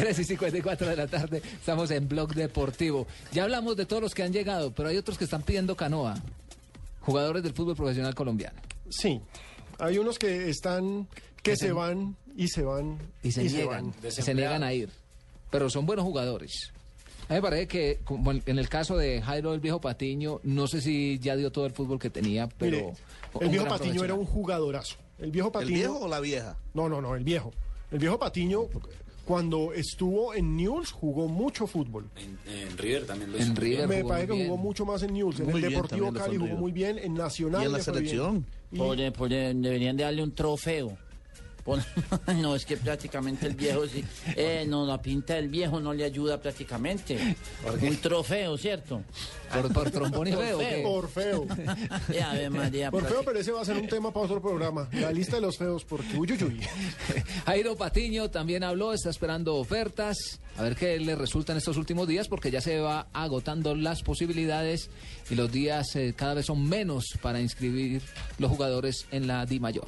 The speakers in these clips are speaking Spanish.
3 y 54 de la tarde, estamos en Blog Deportivo. Ya hablamos de todos los que han llegado, pero hay otros que están pidiendo canoa. Jugadores del fútbol profesional colombiano. Sí, hay unos que están, que se van y se van Y se niegan, van. se niegan a ir. Pero son buenos jugadores. A mí me parece que, como en el caso de Jairo el Viejo Patiño, no sé si ya dio todo el fútbol que tenía, pero... Mire, el viejo Patiño era un jugadorazo. El viejo ¿El Patiño. viejo o la vieja? No, no, no, el viejo. El viejo Patiño, cuando estuvo en News, jugó mucho fútbol. En, en River también lo En hizo. River Me jugó parece que jugó mucho más en News. En Muy el bien, Deportivo Cali jugó en muy bien. En Nacional. ¿Y en la selección? Deberían de darle un trofeo. No, es que prácticamente el viejo, sí. Eh, no, la pinta del viejo no le ayuda prácticamente. Un trofeo, ¿cierto? Por, por trombón y feo. Por feo. Ave María, Por feo, pero ese va a ser un tema para otro programa. La lista de los feos, porque uy, uy, uy. Jairo Patiño también habló, está esperando ofertas, a ver qué le resulta en estos últimos días, porque ya se va agotando las posibilidades y los días eh, cada vez son menos para inscribir los jugadores en la Di Mayor.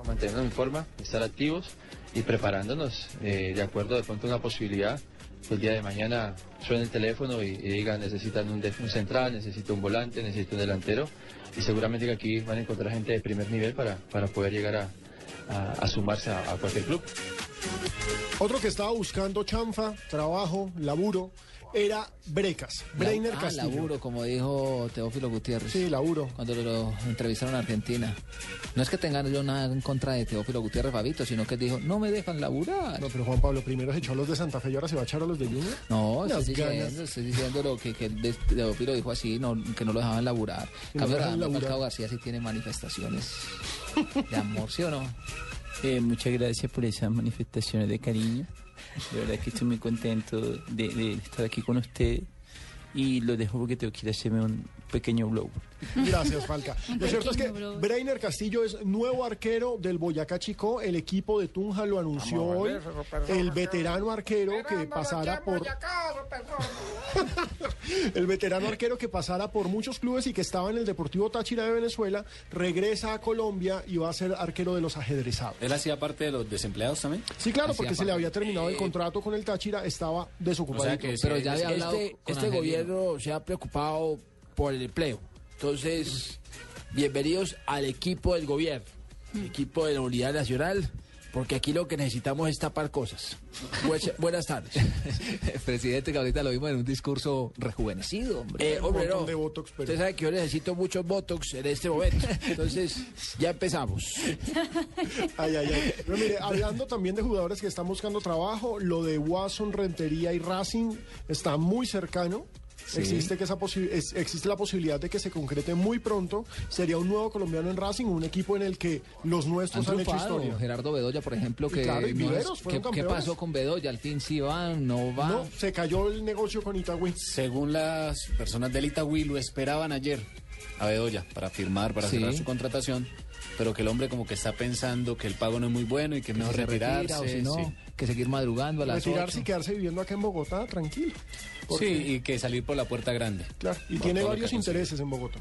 ¿No? mantenernos en forma, estar activos y preparándonos eh, de acuerdo de pronto a una posibilidad que el día de mañana suene el teléfono y, digan necesitan un, central, necesito un volante, necesito un delantero y seguramente que aquí van a encontrar gente de primer nivel para, para poder llegar a sumarse a, a cualquier club. Otro que estaba buscando chanfa, trabajo, laburo, era Brecas. Breiner ah, Castillo. laburo, como dijo Teófilo Gutiérrez. Sí, laburo. Cuando lo, lo entrevistaron en Argentina. No es que tengan yo nada en contra de Teófilo Gutiérrez Fabito, sino que dijo, no me dejan laburar. No, pero Juan Pablo primero se echó a los de Santa Fe y ahora se va a echar a los de Junior. No, estoy diciendo, estoy diciendo lo que, Teófilo dijo así, no, que no lo dejaban laburar. No Cambio, laburar. Falcao García sí tiene manifestaciones de amor, ¿sí o no? Eh, muchas gracias por esas manifestaciones de cariño. De verdad que estoy muy contento de, estar aquí con usted. Y lo dejo porque tengo que ir a hacerme un pequeño blow. Gracias, Falca. Lo cierto es que Breiner Castillo es nuevo arquero del Boyacá Chico. El equipo de Tunja lo anunció hoy. El veterano arquero que pasara por. El veterano arquero que pasara por muchos clubes y que estaba en el Deportivo Táchira de Venezuela regresa a Colombia y va a ser arquero de los ajedrezados. ¿Él hacía parte de los desempleados también? Sí, claro, Hacía porque se le había terminado el contrato con el Táchira, estaba desocupado. O sea que Pero ya había hablado Este, con este gobierno se ha preocupado por el empleo. Entonces, bienvenidos al equipo del gobierno, equipo de la Unidad Nacional, porque aquí lo que necesitamos es tapar cosas. Bues- buenas tardes. Presidente, que ahorita lo vimos en un discurso rejuvenecido, hombre. Eh, hombre, no. de botox, pero- Usted sabe que yo necesito muchos botox en este momento. Entonces, ya empezamos. Ay, ay, ay. Pero mire, hablando también de jugadores que están buscando trabajo, lo de Watson, Rentería y Racing está muy cercano. Existe, que esa posi- es- existe la posibilidad de que se concrete muy pronto. Sería un nuevo colombiano en Racing, un equipo en el que los nuestros han, hecho historia. Gerardo Bedoya, por ejemplo, que claro, y no es- ¿qué, pasó con Bedoya? ¿Al fin sí va? ¿No va? No, se cayó el negocio con Itagüí. Según las personas del Itagüí, lo esperaban ayer a Bedoya para firmar, para Sí. cerrar su contratación, pero que el hombre como que está pensando que el pago no es muy bueno y que es Que mejor si se retira, retirarse. o si no, sí. Que seguir madrugando a las Retirarse y ocho. quedarse viviendo acá en Bogotá, tranquilo. Sí, y que salir por la puerta grande. Claro, y tiene varios intereses en Bogotá.